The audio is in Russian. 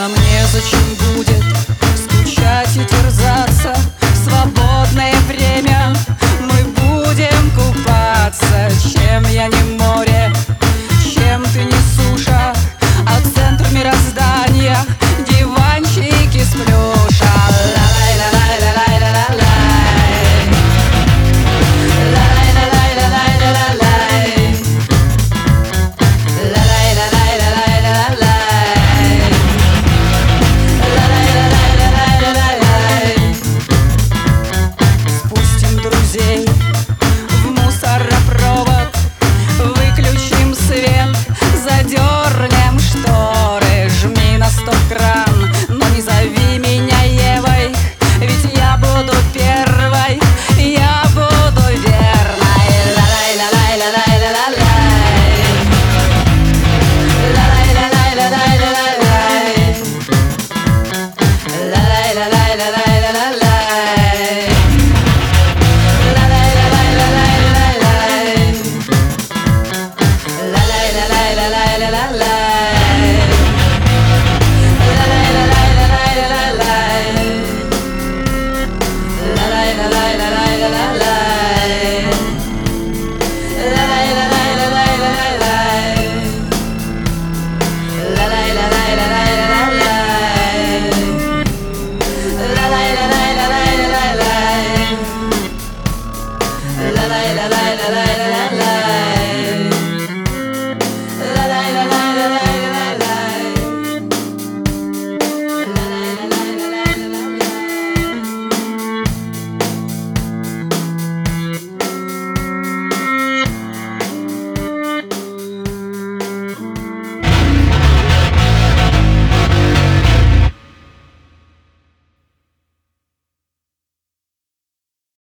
Нам незачем будет скучать и терзаться la la la.